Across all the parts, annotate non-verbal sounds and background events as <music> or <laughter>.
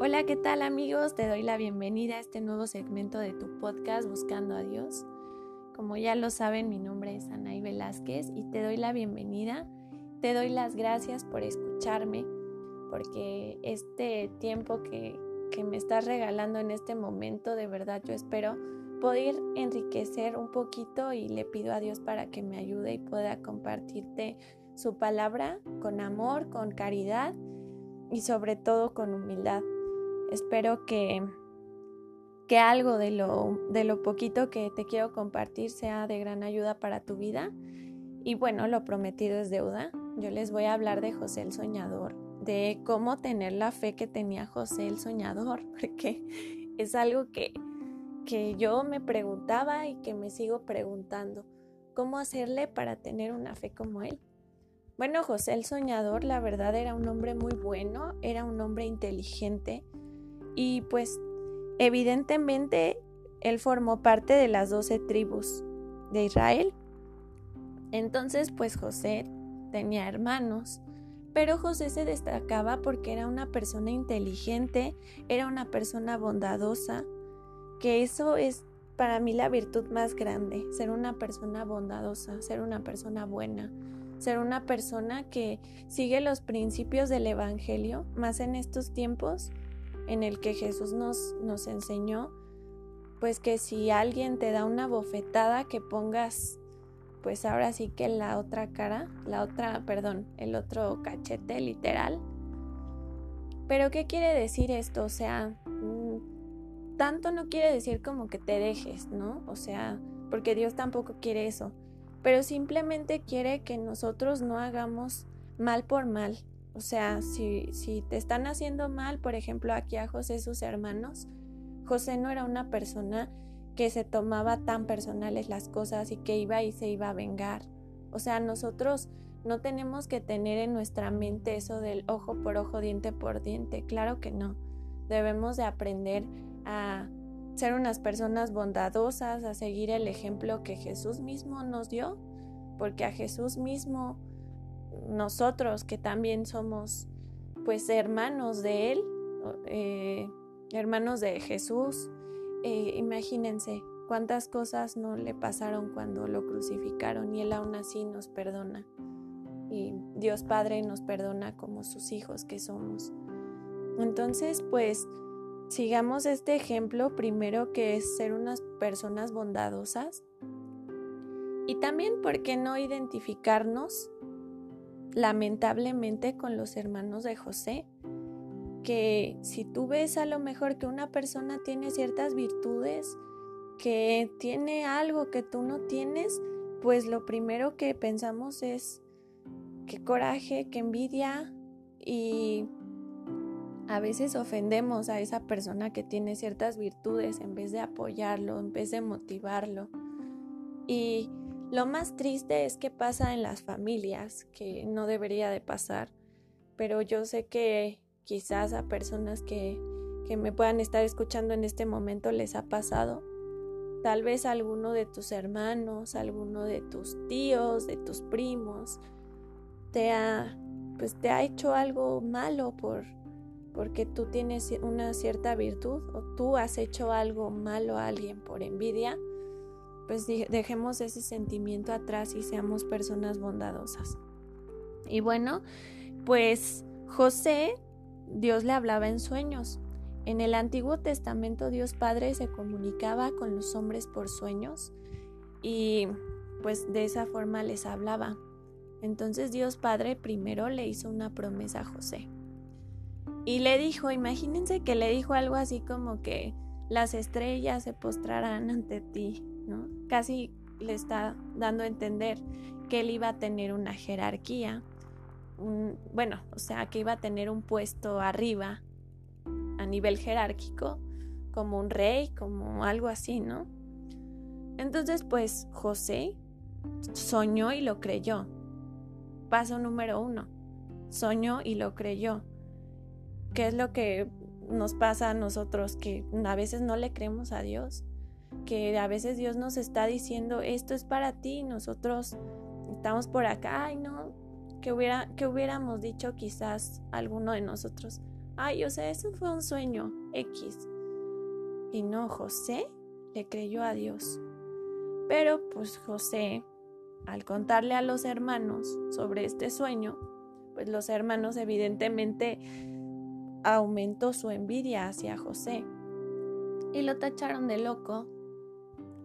Hola, ¿qué tal amigos? Te doy la bienvenida a este nuevo segmento de tu podcast Buscando a Dios. Como ya lo saben, mi nombre es Anaí Velázquez y te doy la bienvenida. Te doy las gracias por escucharme, porque este tiempo que, que me estás regalando en este momento, de verdad yo espero poder enriquecer un poquito y le pido a Dios para que me ayude y pueda compartirte su palabra con amor, con caridad y sobre todo con humildad. Espero que, que algo de lo, de lo poquito que te quiero compartir sea de gran ayuda para tu vida. Y bueno, lo prometido es deuda. Yo les voy a hablar de José el Soñador, de cómo tener la fe que tenía José el Soñador, <laughs> porque es algo que, que yo me preguntaba y que me sigo preguntando. ¿Cómo hacerle para tener una fe como él? Bueno, José el Soñador, la verdad, era un hombre muy bueno, era un hombre inteligente, y pues evidentemente él formó parte de las doce tribus de Israel. Entonces pues José tenía hermanos, pero José se destacaba porque era una persona inteligente, era una persona bondadosa, que eso es para mí la virtud más grande, ser una persona bondadosa, ser una persona buena, ser una persona que sigue los principios del Evangelio, más en estos tiempos en el que Jesús nos, nos enseñó, pues que si alguien te da una bofetada, que pongas, pues ahora sí que la otra cara, la otra, perdón, el otro cachete literal. Pero ¿qué quiere decir esto? O sea, mm, tanto no quiere decir como que te dejes, ¿no? O sea, porque Dios tampoco quiere eso, pero simplemente quiere que nosotros no hagamos mal por mal, o sea, si, si te están haciendo mal, por ejemplo, aquí a José y sus hermanos, José no era una persona que se tomaba tan personales las cosas y que iba y se iba a vengar. O sea, nosotros no tenemos que tener en nuestra mente eso del ojo por ojo, diente por diente. Claro que no. Debemos de aprender a ser unas personas bondadosas, a seguir el ejemplo que Jesús mismo nos dio, porque a Jesús mismo nosotros que también somos pues hermanos de Él, eh, hermanos de Jesús, eh, imagínense cuántas cosas no le pasaron cuando lo crucificaron y Él aún así nos perdona. Y Dios Padre nos perdona como sus hijos que somos. Entonces, pues, sigamos este ejemplo primero que es ser unas personas bondadosas. Y también, ¿por qué no identificarnos lamentablemente con los hermanos de José, que si tú ves a lo mejor que una persona tiene ciertas virtudes, que tiene algo que tú no tienes, pues lo primero que pensamos es qué coraje, qué envidia y a veces ofendemos a esa persona que tiene ciertas virtudes en vez de apoyarlo, en vez de motivarlo. Y lo más triste es que pasa en las familias, que no debería de pasar, pero yo sé que quizás a personas que, que me puedan estar escuchando en este momento les ha pasado. Tal vez alguno de tus hermanos, alguno de tus tíos, de tus primos, te ha, pues te ha hecho algo malo por, porque tú tienes una cierta virtud o tú has hecho algo malo a alguien por envidia pues dejemos ese sentimiento atrás y seamos personas bondadosas. Y bueno, pues José, Dios le hablaba en sueños. En el Antiguo Testamento Dios Padre se comunicaba con los hombres por sueños y pues de esa forma les hablaba. Entonces Dios Padre primero le hizo una promesa a José. Y le dijo, imagínense que le dijo algo así como que las estrellas se postrarán ante ti, Casi le está dando a entender que él iba a tener una jerarquía, bueno, o sea, que iba a tener un puesto arriba a nivel jerárquico, como un rey, como algo así, ¿no? Entonces, pues José soñó y lo creyó. Paso número uno, soñó y lo creyó. ¿Qué es lo que nos pasa a nosotros que a veces no le creemos a Dios? Que a veces Dios nos está diciendo, esto es para ti, nosotros estamos por acá, ay no, que, hubiera, que hubiéramos dicho quizás alguno de nosotros, ay, o sea, eso fue un sueño X. Y no, José le creyó a Dios. Pero pues José, al contarle a los hermanos sobre este sueño, pues los hermanos evidentemente aumentó su envidia hacia José y lo tacharon de loco,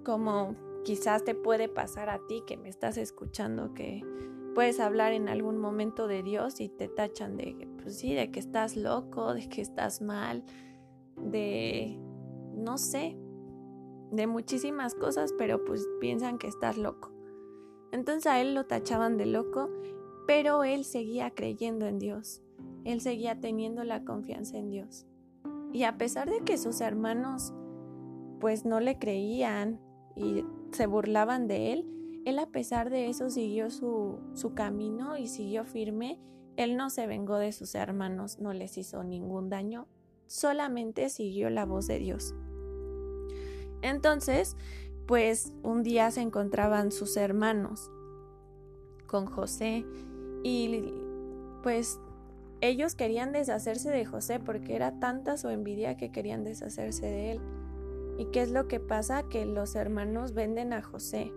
como quizás te puede pasar a ti que me estás escuchando que puedes hablar en algún momento de Dios y te tachan de, pues sí, de que estás loco, de que estás mal, de, no sé, de muchísimas cosas, pero pues piensan que estás loco. Entonces a él lo tachaban de loco, pero él seguía creyendo en Dios, él seguía teniendo la confianza en Dios. Y a pesar de que sus hermanos pues no le creían y se burlaban de él, él a pesar de eso siguió su, su camino y siguió firme. Él no se vengó de sus hermanos, no les hizo ningún daño, solamente siguió la voz de Dios. Entonces, pues un día se encontraban sus hermanos con José y pues ellos querían deshacerse de José porque era tanta su envidia que querían deshacerse de él. ¿Y qué es lo que pasa? Que los hermanos venden a José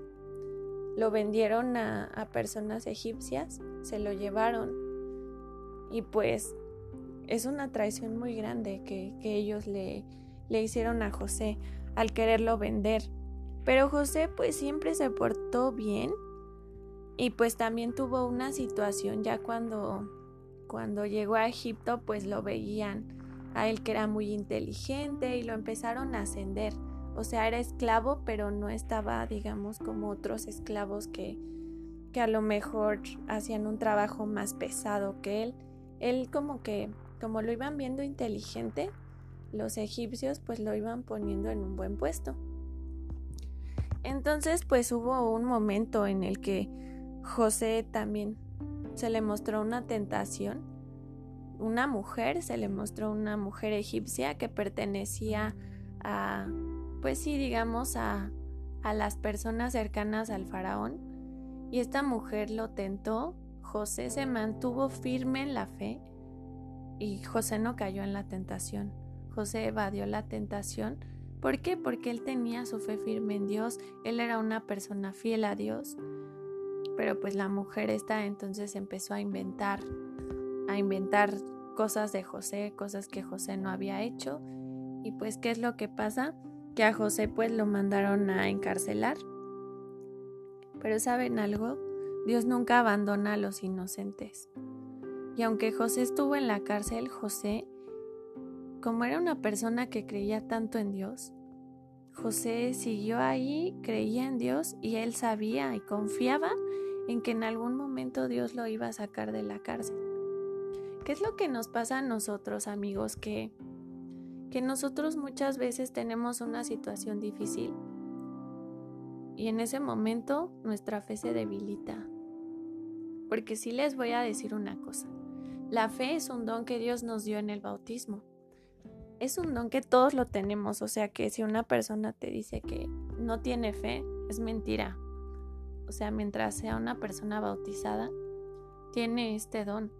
lo vendieron a, personas egipcias, se lo llevaron y pues es una traición muy grande que, ellos le, le hicieron a José al quererlo vender. Pero José pues siempre se portó bien y pues también tuvo una situación ya cuando, cuando llegó a Egipto pues lo veían a él que era muy inteligente y lo empezaron a ascender. O sea, era esclavo, pero no estaba, digamos, como otros esclavos que, que a lo mejor hacían un trabajo más pesado que él. Él como que, como lo iban viendo inteligente, los egipcios pues lo iban poniendo en un buen puesto. Entonces pues hubo un momento en el que José también se le mostró una tentación. Una mujer, se le mostró una mujer egipcia que pertenecía a pues sí, digamos, a, a las personas cercanas al faraón. Y esta mujer lo tentó, José se mantuvo firme en la fe y José no cayó en la tentación. José evadió la tentación. ¿Por qué? Porque él tenía su fe firme en Dios, él era una persona fiel a Dios. Pero pues la mujer esta entonces empezó a inventar, inventar cosas de José, cosas que José no había hecho. Y pues, ¿qué es lo que pasa? que a José pues lo mandaron a encarcelar. Pero ¿saben algo? Dios nunca abandona a los inocentes. Y aunque José estuvo en la cárcel, José, como era una persona que creía tanto en Dios, José siguió ahí, creía en Dios y él sabía y confiaba en que en algún momento Dios lo iba a sacar de la cárcel. ¿Qué es lo que nos pasa a nosotros, amigos, que que nosotros muchas veces tenemos una situación difícil y en ese momento nuestra fe se debilita. Porque sí les voy a decir una cosa, la fe es un don que Dios nos dio en el bautismo. Es un don que todos lo tenemos, o sea que si una persona te dice que no tiene fe, es mentira. O sea, mientras sea una persona bautizada, tiene este don.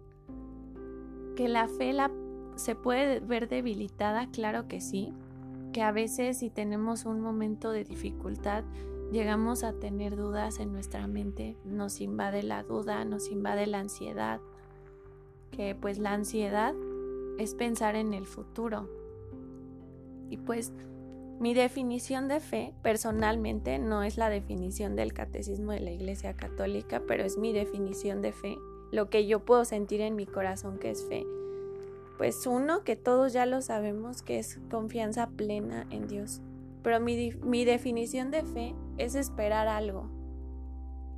Que la fe la ¿Se puede ver debilitada? Claro que sí, que a veces si tenemos un momento de dificultad, llegamos a tener dudas en nuestra mente, nos invade la duda, nos invade la ansiedad, que pues la ansiedad es pensar en el futuro. Y pues mi definición de fe personalmente no es la definición del catecismo de la Iglesia Católica, pero es mi definición de fe, lo que yo puedo sentir en mi corazón que es fe. Pues uno, que todos ya lo sabemos, que es confianza plena en Dios. Pero mi, mi definición de fe es esperar algo.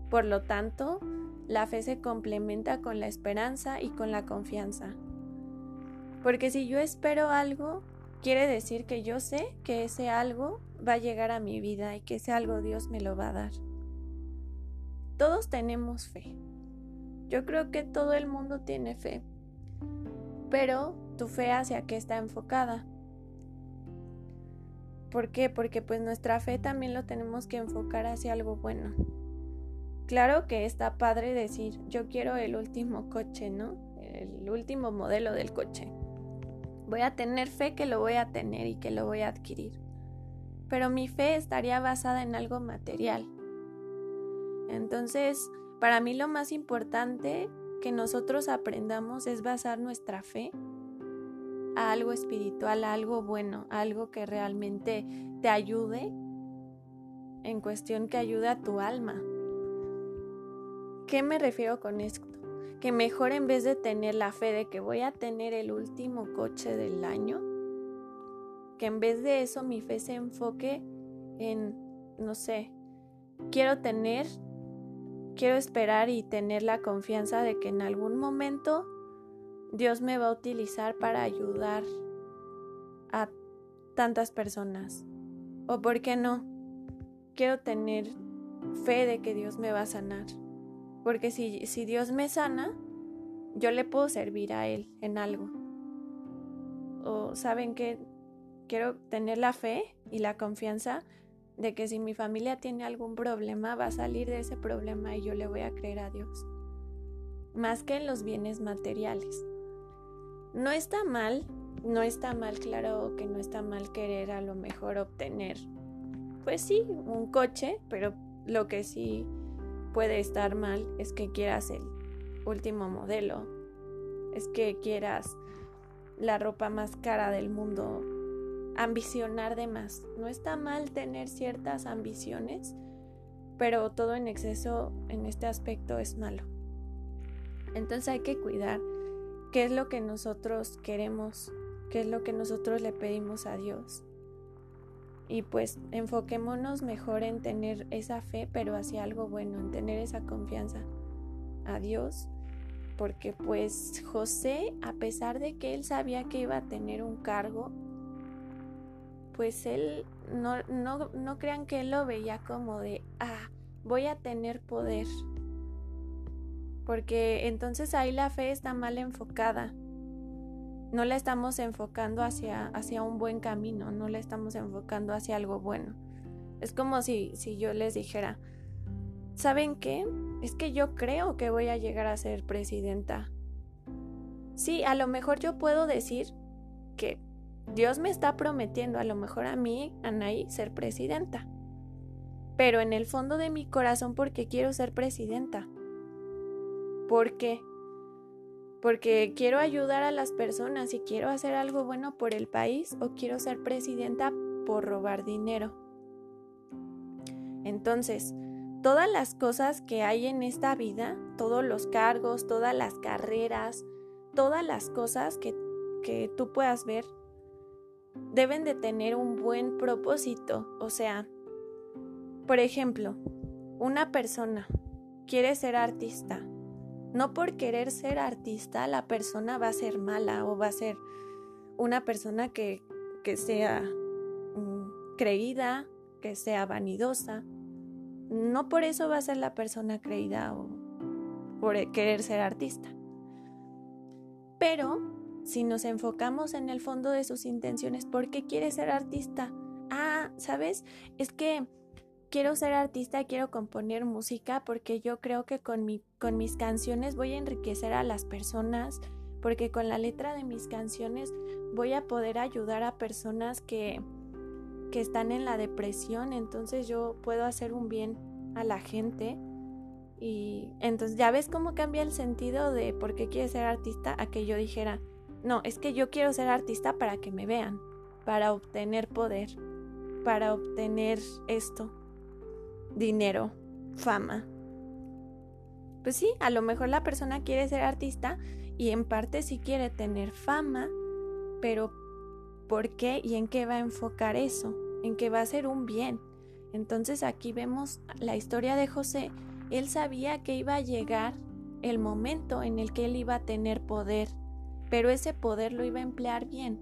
Por lo tanto, la fe se complementa con la esperanza y con la confianza. Porque si yo espero algo, quiere decir que yo sé que ese algo va a llegar a mi vida y que ese algo Dios me lo va a dar. Todos tenemos fe. Yo creo que todo el mundo tiene fe, pero tu fe hacia qué está enfocada. ¿Por qué? Porque pues nuestra fe también lo tenemos que enfocar hacia algo bueno. Claro que está padre decir, yo quiero el último coche, ¿no? El último modelo del coche. Voy a tener fe que lo voy a tener y que lo voy a adquirir. Pero mi fe estaría basada en algo material. Entonces, para mí lo más importante que nosotros aprendamos es basar nuestra fe a algo espiritual, a algo bueno, algo que realmente te ayude en cuestión que ayude a tu alma. ¿Qué me refiero con esto? Que mejor en vez de tener la fe de que voy a tener el último coche del año, que en vez de eso mi fe se enfoque en, no sé, quiero tener quiero esperar y tener la confianza de que en algún momento Dios me va a utilizar para ayudar a tantas personas. O por qué no, quiero tener fe de que Dios me va a sanar. Porque si, si Dios me sana, yo le puedo servir a Él en algo. O saben que quiero tener la fe y la confianza de que si mi familia tiene algún problema, va a salir de ese problema y yo le voy a creer a Dios. Más que en los bienes materiales. No está mal, no está mal, claro que no está mal querer a lo mejor obtener, pues sí, un coche, pero lo que sí puede estar mal es que quieras el último modelo, es que quieras la ropa más cara del mundo ambicionar de más. No está mal tener ciertas ambiciones, pero todo en exceso en este aspecto es malo. Entonces hay que cuidar qué es lo que nosotros queremos, qué es lo que nosotros le pedimos a Dios. Y pues enfoquémonos mejor en tener esa fe, pero hacia algo bueno, en tener esa confianza a Dios. Porque pues José, a pesar de que él sabía que iba a tener un cargo, pues él, no, no, no crean que él lo veía como de, ah, voy a tener poder. Porque entonces ahí la fe está mal enfocada. No la estamos enfocando hacia, hacia un buen camino, no la estamos enfocando hacia algo bueno. Es como si, si yo les dijera, ¿saben qué? Es que yo creo que voy a llegar a ser presidenta. Sí, a lo mejor yo puedo decir que Dios me está prometiendo a lo mejor a mí, Anaí, ser presidenta. Pero en el fondo de mi corazón, porque quiero ser presidenta? ¿Por qué? Porque quiero ayudar a las personas y quiero hacer algo bueno por el país o quiero ser presidenta por robar dinero. Entonces, todas las cosas que hay en esta vida, todos los cargos, todas las carreras, todas las cosas que, que tú puedas ver, deben de tener un buen propósito. O sea, por ejemplo, una persona quiere ser artista. No por querer ser artista la persona va a ser mala o va a ser una persona que, que sea mm, creída, que sea vanidosa. No por eso va a ser la persona creída o por querer ser artista. Pero si nos enfocamos en el fondo de sus intenciones, ¿por qué quiere ser artista? Ah, ¿sabes? Es que quiero ser artista, quiero componer música porque yo creo que con, mi, con mis canciones voy a enriquecer a las personas, porque con la letra de mis canciones voy a poder ayudar a personas que, que están en la depresión, entonces yo puedo hacer un bien a la gente. Y entonces ya ves cómo cambia el sentido de por qué quiere ser artista a que yo dijera, no, es que yo quiero ser artista para que me vean, para obtener poder, para obtener esto, dinero, fama. Pues sí, a lo mejor la persona quiere ser artista y en parte sí quiere tener fama, pero ¿por qué y en qué va a enfocar eso? En qué va a ser un bien. Entonces aquí vemos la historia de José. Él sabía que iba a llegar el momento en el que él iba a tener poder pero ese poder lo iba a emplear bien.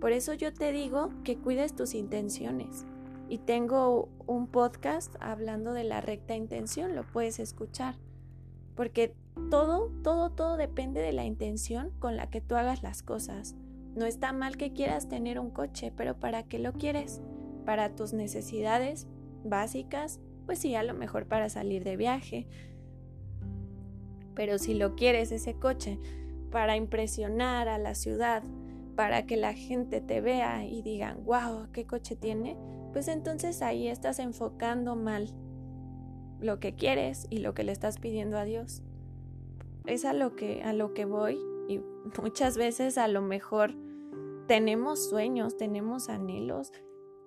Por eso yo te digo que cuides tus intenciones. Y tengo un podcast hablando de la recta intención, lo puedes escuchar. Porque todo, todo, todo depende de la intención con la que tú hagas las cosas. No está mal que quieras tener un coche, pero ¿para qué lo quieres? ¿Para tus necesidades básicas? Pues sí, a lo mejor para salir de viaje. Pero si lo quieres ese coche para impresionar a la ciudad, para que la gente te vea y digan, wow, ¿qué coche tiene? Pues entonces ahí estás enfocando mal lo que quieres y lo que le estás pidiendo a Dios. Es a lo que, a lo que voy y muchas veces a lo mejor tenemos sueños, tenemos anhelos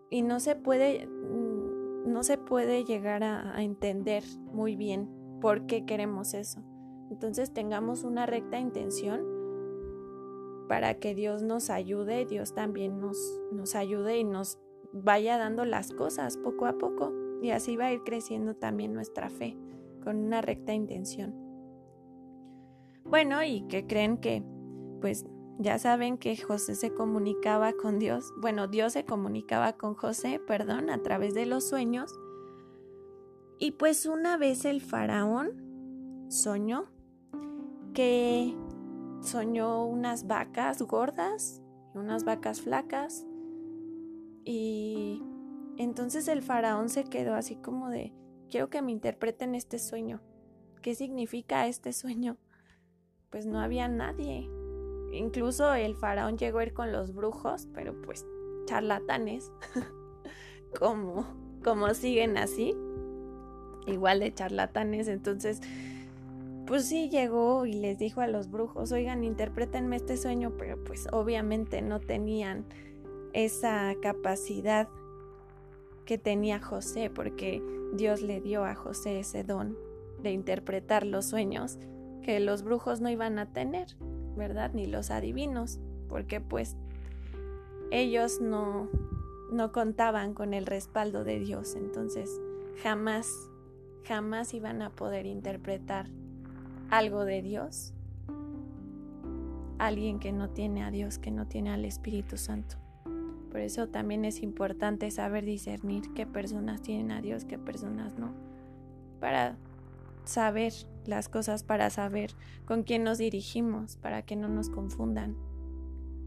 y no se puede, no se puede llegar a, a entender muy bien por qué queremos eso. Entonces tengamos una recta intención para que Dios nos ayude, Dios también nos, nos ayude y nos vaya dando las cosas poco a poco. Y así va a ir creciendo también nuestra fe con una recta intención. Bueno, y que creen que, pues ya saben que José se comunicaba con Dios, bueno, Dios se comunicaba con José, perdón, a través de los sueños. Y pues una vez el faraón soñó que soñó unas vacas gordas y unas vacas flacas. Y entonces el faraón se quedó así como de, quiero que me interpreten este sueño. ¿Qué significa este sueño? Pues no había nadie. Incluso el faraón llegó a ir con los brujos, pero pues charlatanes, <laughs> como, como siguen así, igual de charlatanes. Entonces pues sí llegó y les dijo a los brujos, oigan, interprétenme este sueño, pero pues obviamente no tenían esa capacidad que tenía José, porque Dios le dio a José ese don de interpretar los sueños que los brujos no iban a tener, ¿verdad? Ni los adivinos, porque pues ellos no, no contaban con el respaldo de Dios, entonces jamás, jamás iban a poder interpretar algo de Dios, alguien que no tiene a Dios, que no tiene al Espíritu Santo. Por eso también es importante saber discernir qué personas tienen a Dios, qué personas no, para saber las cosas, para saber con quién nos dirigimos, para que no nos confundan.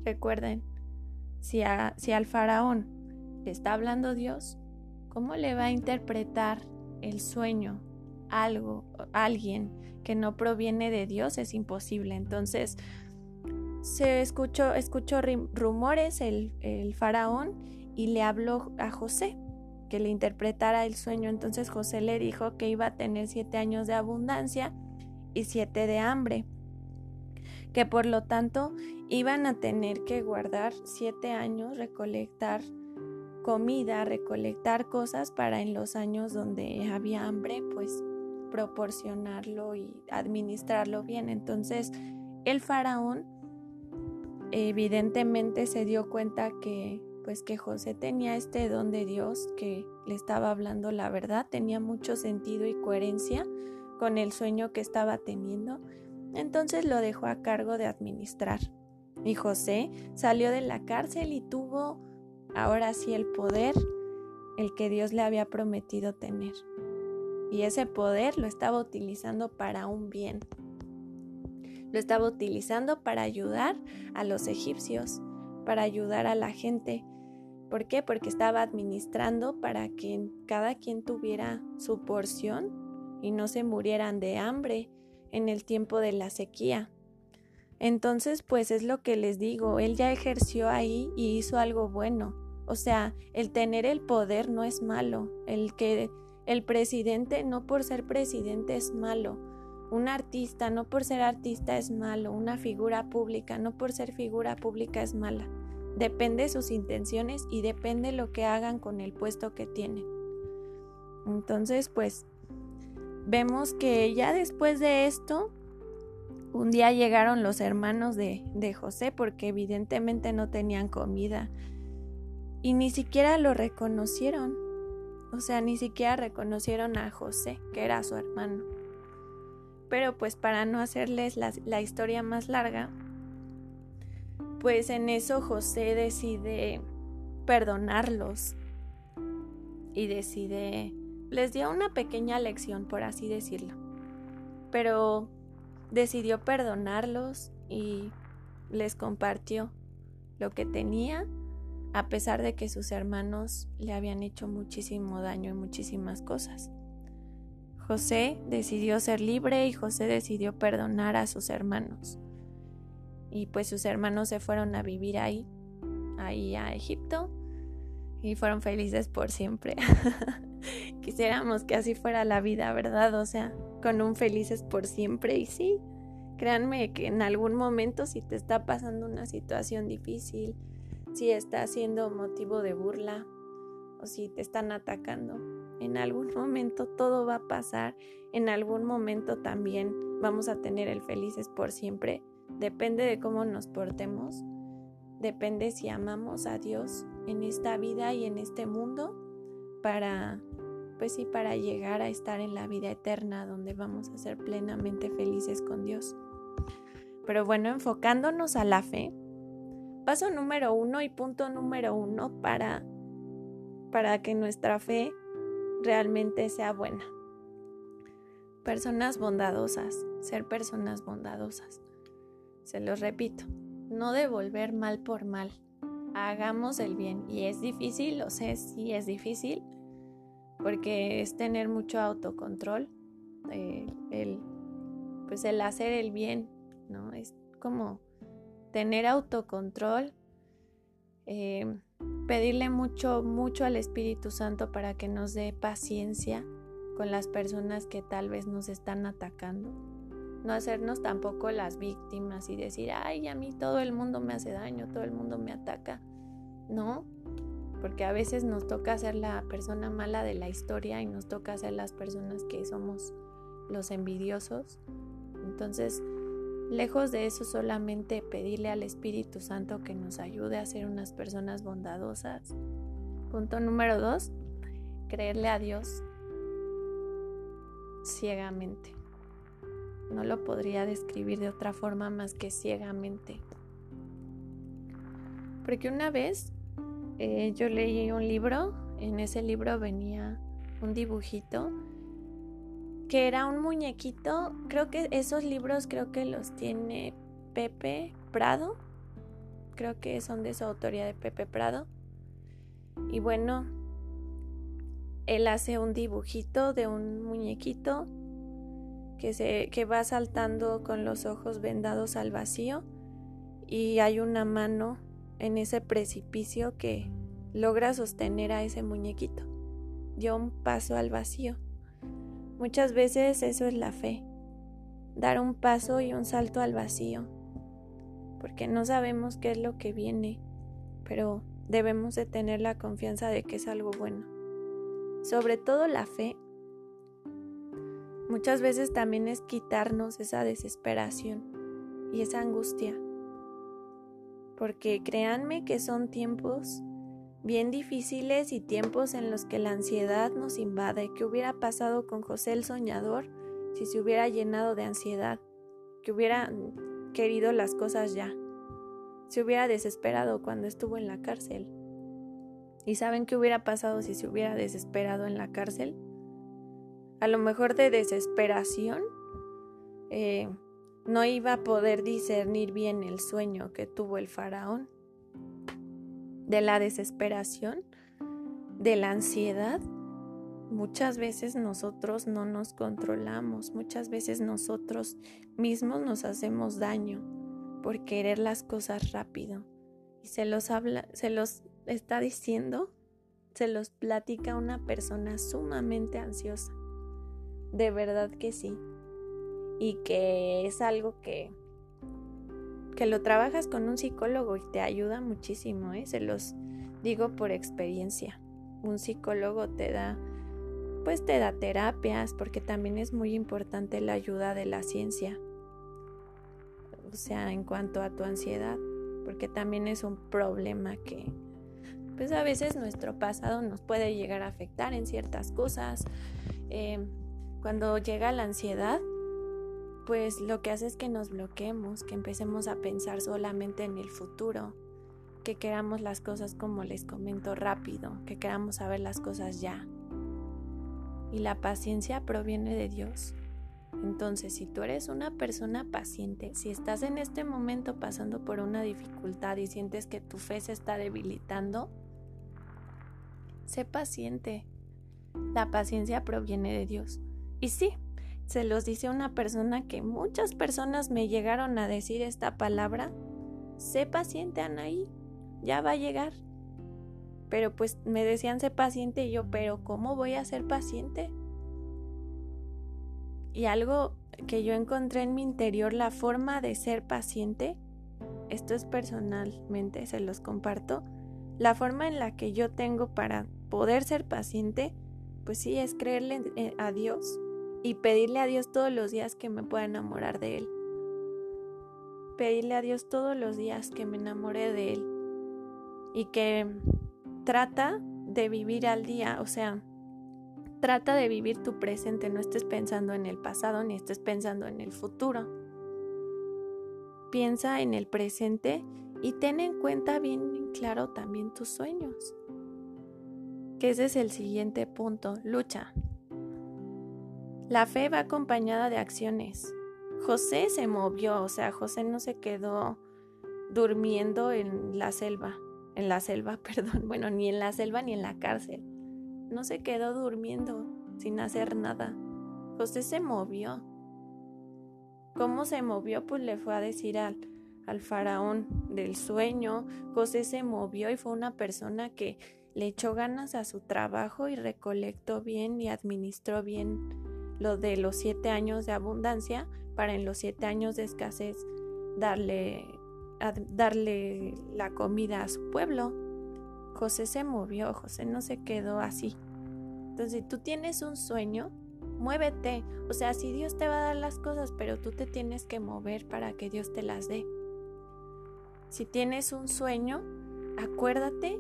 Recuerden, si, si al faraón le está hablando Dios, ¿cómo le va a interpretar el sueño algo, alguien que no proviene de Dios es imposible. Entonces, se escuchó, escuchó rumores el, el faraón y le habló a José que le interpretara el sueño. Entonces José le dijo que iba a tener siete años de abundancia y siete de hambre, que por lo tanto iban a tener que guardar siete años, recolectar comida, recolectar cosas para en los años donde había hambre, pues proporcionarlo y administrarlo bien. Entonces, el faraón evidentemente se dio cuenta que pues que José tenía este don de Dios, que le estaba hablando la verdad, tenía mucho sentido y coherencia con el sueño que estaba teniendo. Entonces lo dejó a cargo de administrar. Y José salió de la cárcel y tuvo ahora sí el poder, el que Dios le había prometido tener y ese poder lo estaba utilizando para un bien. Lo estaba utilizando para ayudar a los egipcios, para ayudar a la gente. ¿Por qué? Porque estaba administrando para que cada quien tuviera su porción y no se murieran de hambre en el tiempo de la sequía. Entonces, pues es lo que les digo, él ya ejerció ahí y hizo algo bueno. O sea, el tener el poder no es malo, el que el presidente no por ser presidente es malo. Un artista no por ser artista es malo. Una figura pública no por ser figura pública es mala. Depende de sus intenciones y depende lo que hagan con el puesto que tienen. Entonces, pues, vemos que ya después de esto, un día llegaron los hermanos de, de José porque evidentemente no tenían comida y ni siquiera lo reconocieron. O sea, ni siquiera reconocieron a José, que era su hermano. Pero pues para no hacerles la, historia más larga, pues en eso José decide perdonarlos y decide, les dio una pequeña lección, por así decirlo, pero decidió perdonarlos y les compartió lo que tenía a pesar de que sus hermanos le habían hecho muchísimo daño y muchísimas cosas. José decidió ser libre y José decidió perdonar a sus hermanos. y pues sus hermanos se fueron a vivir ahí, ahí a Egipto y fueron felices por siempre. <laughs> Quisiéramos que así fuera la vida, ¿verdad? O sea, con un felices por siempre y sí, créanme que en algún momento si te está pasando una situación difícil, si está siendo motivo de burla o si te están atacando, en algún <laughs> momento todo va a pasar, en algún momento también vamos a tener el felices por siempre. Depende de cómo nos portemos, depende si amamos a Dios en esta vida y en este mundo para pues sí para llegar a estar en la vida eterna donde vamos a ser plenamente felices con Dios. Pero bueno, enfocándonos a la fe, paso número uno y punto número uno para, para que nuestra fe realmente sea buena. Personas bondadosas, ser personas bondadosas. Se los repito, no devolver mal por mal. Hagamos el bien. Y es difícil, lo sé, sí es difícil, porque es tener mucho autocontrol, eh, el, pues el hacer el bien, ¿no? Es como tener autocontrol, eh, pedirle mucho, mucho al Espíritu Santo para que nos dé paciencia con las personas que tal vez nos están atacando. No hacernos tampoco las víctimas y decir, ay, a mí todo el mundo me hace daño, todo el mundo me ataca. No, porque a veces nos toca ser la persona mala de la historia y nos toca ser las personas que somos los envidiosos. Entonces, lejos de eso, solamente pedirle al Espíritu Santo que nos ayude a ser unas personas bondadosas. Punto número dos, creerle a Dios ciegamente. No lo podría describir de otra forma más que ciegamente. Porque una vez eh, yo leí un libro, en ese libro venía un dibujito que era un muñequito, creo que esos libros creo que los tiene Pepe Prado, creo que son de su autoría de Pepe Prado. Y bueno, él hace un dibujito de un muñequito que, se, que va saltando con los ojos vendados al vacío y hay una mano en ese precipicio que logra sostener a ese muñequito. Dio un paso al vacío. Muchas veces eso es la fe, dar un paso y un salto al vacío, porque no sabemos qué es lo que viene, pero debemos de tener la confianza de que es algo bueno sobre todo la fe, muchas veces también es quitarnos esa desesperación y esa angustia. Porque créanme que son tiempos bien difíciles y tiempos en los que la ansiedad nos invade. ¿Qué hubiera pasado con José el soñador si se hubiera llenado de ansiedad? Que hubiera querido las cosas ya. Se hubiera desesperado cuando estuvo en la cárcel. ¿Y saben qué hubiera pasado si se hubiera desesperado en la cárcel? A lo mejor de desesperación eh, no iba a poder discernir bien el sueño que tuvo el faraón. De la desesperación, de la ansiedad, muchas veces nosotros no nos controlamos, muchas veces nosotros mismos nos hacemos daño por querer las cosas rápido. Y se los habla, se los está diciendo, se los platica una persona sumamente ansiosa. De verdad que sí. Y que es algo que, que lo trabajas con un psicólogo y te ayuda muchísimo, ¿eh? se los digo por experiencia. Un psicólogo te da, pues te da terapias, porque también es muy importante la ayuda de la ciencia. O sea, en cuanto a tu ansiedad, porque también es un problema que, pues a veces nuestro pasado nos puede llegar a afectar en ciertas cosas. Eh, cuando llega la ansiedad, pues lo que hace es que nos bloqueemos, que empecemos a pensar solamente en el futuro, que queramos las cosas como les comento rápido, que queramos saber las cosas ya. Y la paciencia proviene de Dios. Entonces, si tú eres una persona paciente, si estás en este momento pasando por una dificultad y sientes que tu fe se está debilitando, sé paciente. La paciencia proviene de Dios. Y sí, se los dice una persona que muchas personas me llegaron a decir esta palabra. Sé paciente, Anaí, ya va a llegar. Pero pues me decían sé paciente y yo, pero ¿cómo voy a ser paciente? Y algo que yo encontré en mi interior, la forma de ser paciente, esto es personalmente, se los comparto, la forma en la que yo tengo para poder ser paciente, pues sí, es creerle a Dios y pedirle a Dios todos los días que me pueda enamorar de Él. Pedirle a Dios todos los días que me enamore de Él y que trata de vivir al día, o sea, trata de vivir tu presente, no estés pensando en el pasado ni estés pensando en el futuro. Piensa en el presente y ten en cuenta bien claro también tus sueños. Que ese es el siguiente punto, lucha. La fe va acompañada de acciones. José se movió, o sea, José no se quedó durmiendo en la selva, en la selva, <laughs> perdón, bueno, ni en la selva ni en la cárcel. No se quedó durmiendo sin hacer nada. José se movió. ¿Cómo se movió? Pues le fue a decir al, al faraón del sueño. José se movió y fue una persona que le echó ganas a su trabajo y recolectó bien y administró bien lo de los siete años de abundancia para en los siete años de escasez darle, darle la comida a su pueblo. José se movió, José no se quedó así. Entonces, si tú tienes un sueño, muévete. O sea, si Dios te va a dar las cosas, pero tú te tienes que mover para que Dios te las dé. Si tienes un sueño, acuérdate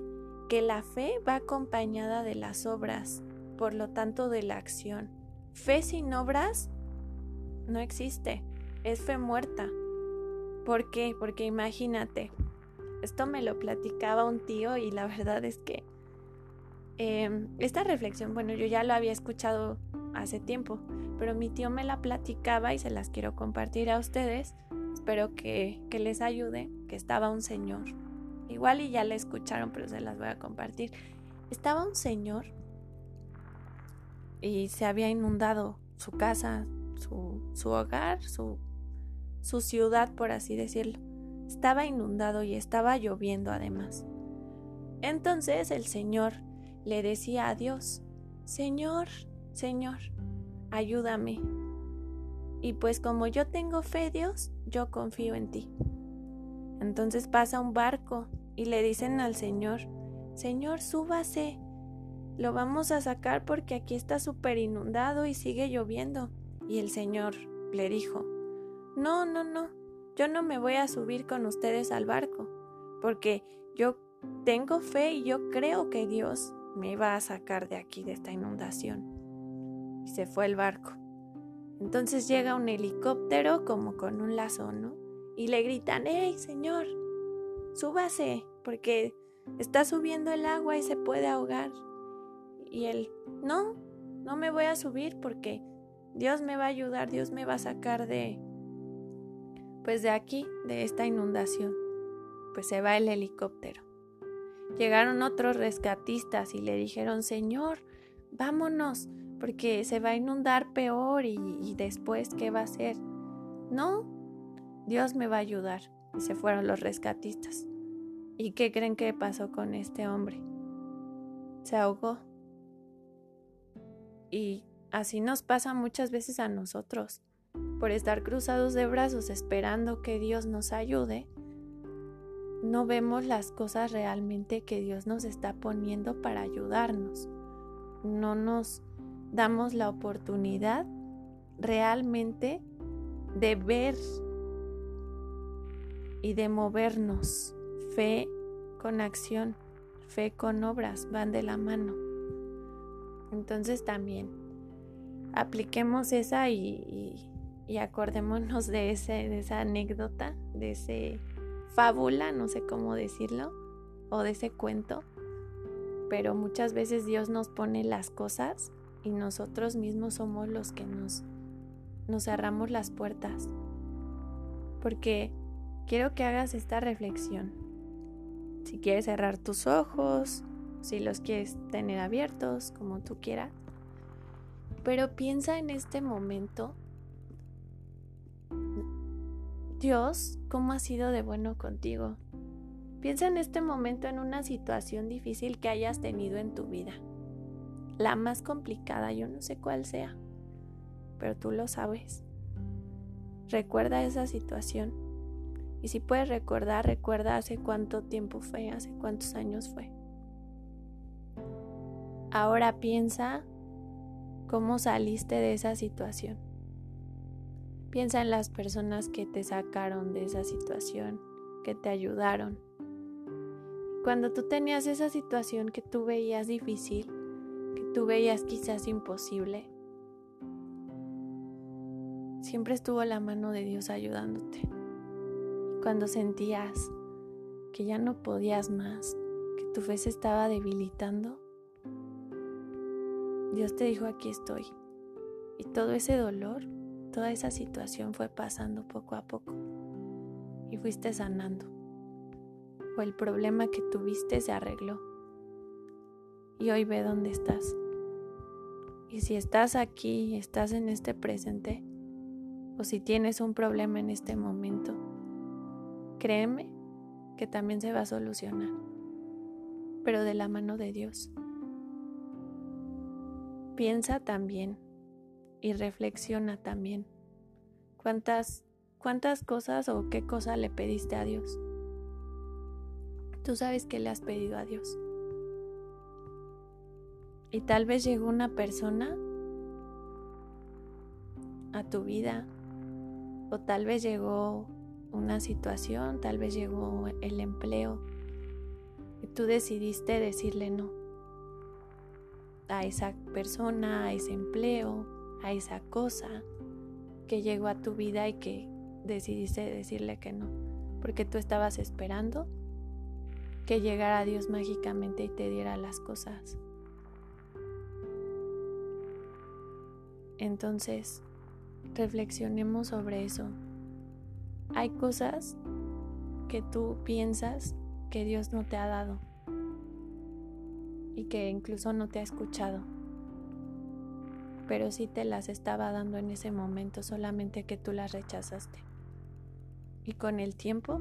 que la fe va acompañada de las obras, por lo tanto de la acción. Fe sin obras no existe, es fe muerta. ¿Por qué? Porque imagínate, esto me lo platicaba un tío y la <laughs> verdad es que em, esta reflexión, bueno, yo ya lo había escuchado hace tiempo, pero mi tío me la platicaba y se las quiero compartir a ustedes. Espero que, que les ayude, que estaba un señor. Igual y ya la escucharon, pero se las voy a compartir. Estaba un señor y se había inundado su casa, su, hogar, su, su ciudad, por así decirlo. Estaba inundado y estaba lloviendo además. Entonces el Señor le decía a Dios, Señor, Señor, ayúdame. Y pues como yo tengo fe, Dios, yo confío en ti. Entonces pasa un barco y le dicen al Señor, Señor, súbase, lo vamos a sacar porque aquí está súper inundado y sigue lloviendo. Y el Señor le dijo, no, no, no, yo no me voy a subir con ustedes al barco, porque yo tengo fe y yo creo que Dios me va a sacar de aquí, de esta inundación. Y se fue el barco. Entonces llega un helicóptero como con un lazo, ¿no? Y le gritan, ¡Hey, señor! Súbase, porque está subiendo el agua y se puede ahogar. Y él, no, no me voy a subir porque Dios me va a ayudar, Dios me va a sacar de, pues de aquí, de esta inundación. Pues se va el helicóptero. Llegaron otros rescatistas y le dijeron, Señor, vámonos, porque se va a inundar peor y, después, ¿qué va a hacer? No, Dios me va a ayudar. Y se fueron los rescatistas. ¿Y qué creen que pasó con este hombre? Se ahogó. Y así nos pasa muchas veces a nosotros. Por estar cruzados de brazos esperando que Dios nos ayude, no vemos las cosas realmente que Dios nos está poniendo para ayudarnos. No nos damos la oportunidad realmente de ver y de movernos. Fe con acción, fe con obras van de la mano. Entonces también apliquemos esa y, acordémonos de, esa anécdota, de ese fábula, no sé cómo decirlo, o de ese cuento. Pero muchas veces Dios nos pone las cosas y nosotros mismos somos los que nos cerramos las puertas. Porque quiero que hagas esta reflexión. Si quieres cerrar tus ojos, si los quieres tener abiertos, como tú quieras. Pero piensa en este momento Dios, ¿cómo ha sido de bueno contigo? Piensa en este momento en una situación difícil que hayas tenido en tu vida. La más complicada, yo no sé cuál sea, pero tú lo sabes. Recuerda esa situación. Y si puedes recordar, recuerda hace cuánto tiempo fue, hace cuántos años fue. Ahora piensa cómo saliste de esa situación. Piensa en las personas que te sacaron de esa situación, que te ayudaron. Cuando tú tenías esa situación que tú veías difícil, que tú veías quizás imposible, siempre estuvo la mano de Dios ayudándote. Cuando sentías que ya no podías más, que tu fe se estaba debilitando, Dios te dijo, aquí estoy. Y todo ese dolor, toda esa situación fue pasando poco a poco. Y fuiste sanando. O el problema que tuviste se arregló. Y hoy ve dónde estás. Y si estás aquí, estás en este presente, o si tienes un problema en este momento, créeme que también se va a solucionar, pero de la mano de Dios. Piensa también y reflexiona también cuántas cuántas cosas o qué cosa le pediste a Dios. Tú sabes que le has pedido a Dios. Y tal vez llegó una persona a tu vida o tal vez llegó una situación, tal vez llegó el empleo y tú decidiste decirle no a esa persona, a ese empleo, a esa cosa que llegó a tu vida y que decidiste decirle que no, porque tú estabas esperando que llegara Dios mágicamente y te diera las cosas. Entonces, reflexionemos sobre eso. Hay cosas que tú piensas que Dios no te ha dado y que incluso no te ha escuchado, pero sí te las estaba dando en ese momento, solamente que tú las rechazaste. Y con el tiempo,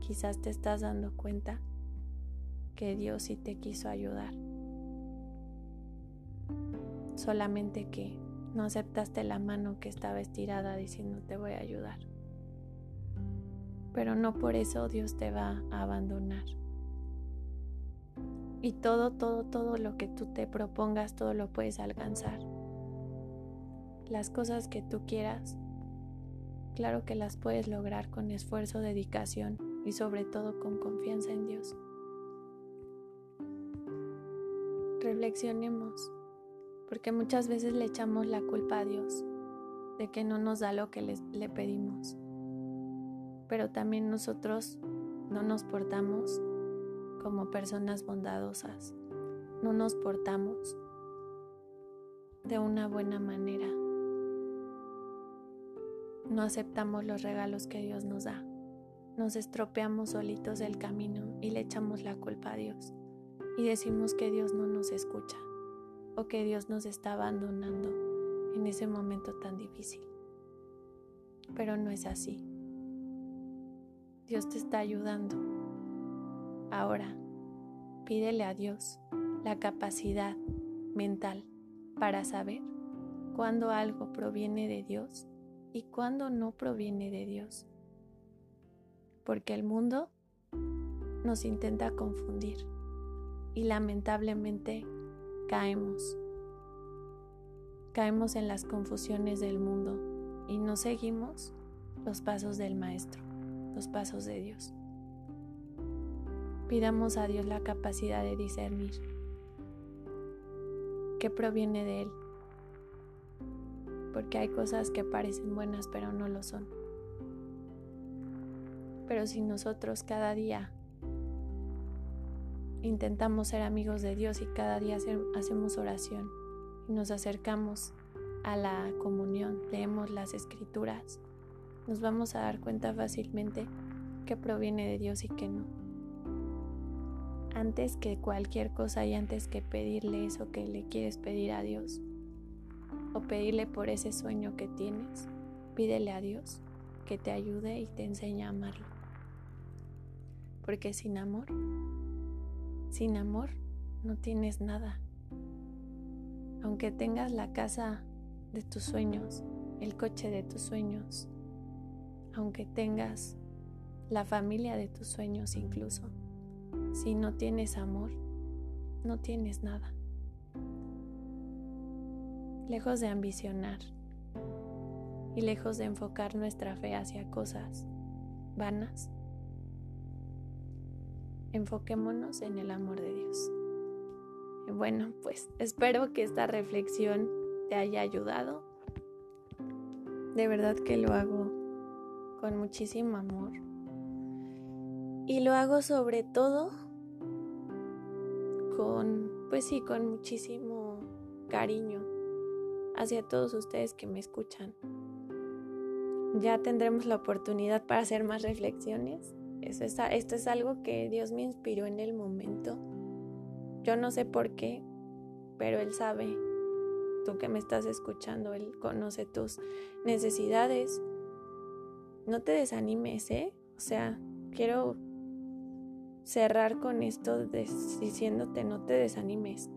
quizás te estás dando cuenta que Dios sí te quiso ayudar, solamente que no aceptaste la mano que estaba estirada diciendo te voy a ayudar. Pero no por eso Dios te va a abandonar. Y todo, todo, todo lo que tú te propongas, todo lo puedes alcanzar. Las cosas que tú quieras, claro que las puedes lograr con esfuerzo, dedicación y sobre todo con confianza en Dios. Reflexionemos, porque muchas veces le echamos la culpa a Dios de que no nos da lo que le pedimos. Pero también nosotros no nos portamos como personas bondadosas. No nos portamos de una buena manera. No aceptamos los regalos que Dios nos da. Nos estropeamos solitos del camino y le echamos la culpa a Dios. Y decimos que Dios no nos escucha o que Dios nos está abandonando en ese momento tan difícil. Pero no es así. Dios te está ayudando Ahora, pídele a Dios la capacidad mental para saber cuándo algo proviene de Dios y cuándo no proviene de Dios. Porque el mundo nos intenta confundir y lamentablemente caemos. Caemos en las confusiones del mundo y no seguimos los pasos del Maestro, los pasos de Dios. Pidamos a Dios la capacidad de discernir qué proviene de Él. Porque hay cosas que parecen buenas pero no lo son. Pero si nosotros cada día intentamos ser amigos de Dios y cada día hacemos oración y nos acercamos a la comunión, leemos las escrituras, nos vamos a dar cuenta fácilmente que proviene de Dios y que no antes que cualquier cosa y antes que pedirle eso que le quieres pedir a Dios o pedirle por ese sueño que tienes, pídele a Dios que te ayude y te enseñe a amarlo. Porque sin amor, sin amor no tienes nada. Aunque tengas la casa de tus sueños, el coche de tus sueños, aunque tengas la familia de tus sueños incluso, si no tienes amor, no tienes nada. Lejos de ambicionar y lejos de enfocar nuestra fe hacia cosas vanas, enfoquémonos en el amor de Dios. Y bueno, pues espero que esta reflexión te haya ayudado. De verdad que lo hago con muchísimo amor. Y lo hago sobre todo con, pues sí, con muchísimo cariño hacia todos ustedes que me escuchan. Ya tendremos la oportunidad para hacer más reflexiones. Eso esto es algo que Dios me inspiró en el momento. Yo no sé por qué, pero Él sabe. Tú que me estás escuchando, Él conoce tus necesidades. No te desanimes, ¿eh? O sea, quiero cerrar con esto diciéndote no te desanimes.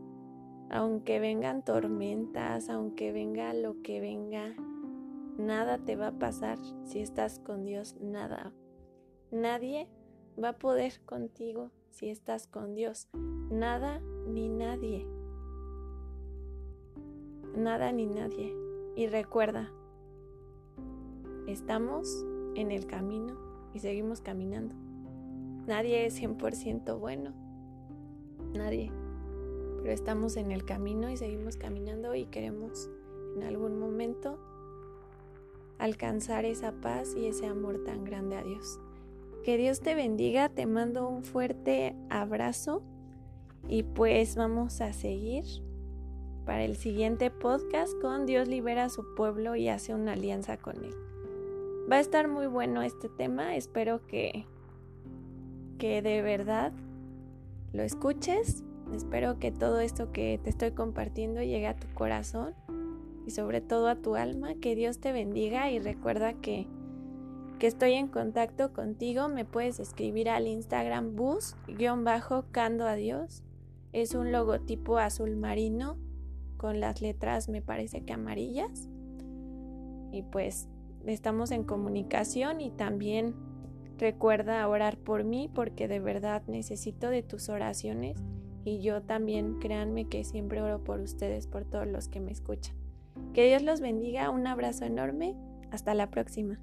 Aunque vengan tormentas, aunque venga lo que venga, nada te va a pasar si estás con Dios, nada. Nadie va a poder contigo si estás con Dios. Nada ni nadie. Nada ni nadie. Y recuerda, estamos en el camino y seguimos caminando. Nadie es 100% bueno. Nadie. Pero estamos en el camino y seguimos caminando y queremos en algún momento alcanzar esa paz y ese amor tan grande a Dios. Que Dios te bendiga, te mando un fuerte abrazo y pues vamos a seguir para el siguiente podcast con Dios libera a su pueblo y hace una alianza con él. Va a estar muy bueno este tema, espero que que de verdad lo escuches. Espero que todo esto que te estoy compartiendo llegue a tu corazón y sobre todo a tu alma. Que Dios te bendiga y recuerda que, que estoy en contacto contigo. Me puedes escribir al Instagram bus-cando a Dios. Es un logotipo azul marino con las letras me parece que amarillas. Y pues estamos en comunicación y también Recuerda orar por mí porque de verdad necesito de tus oraciones y yo también créanme que siempre oro por ustedes, por todos los que me escuchan. Que Dios los bendiga, un abrazo enorme, hasta la próxima.